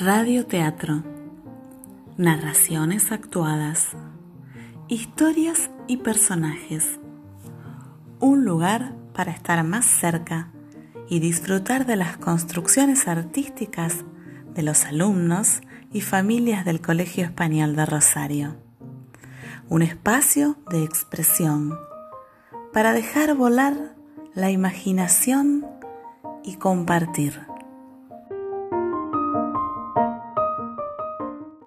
Radioteatro. Narraciones actuadas. Historias y personajes. Un lugar para estar más cerca y disfrutar de las construcciones artísticas de los alumnos y familias del Colegio Español de Rosario. Un espacio de expresión para dejar volar la imaginación y compartir.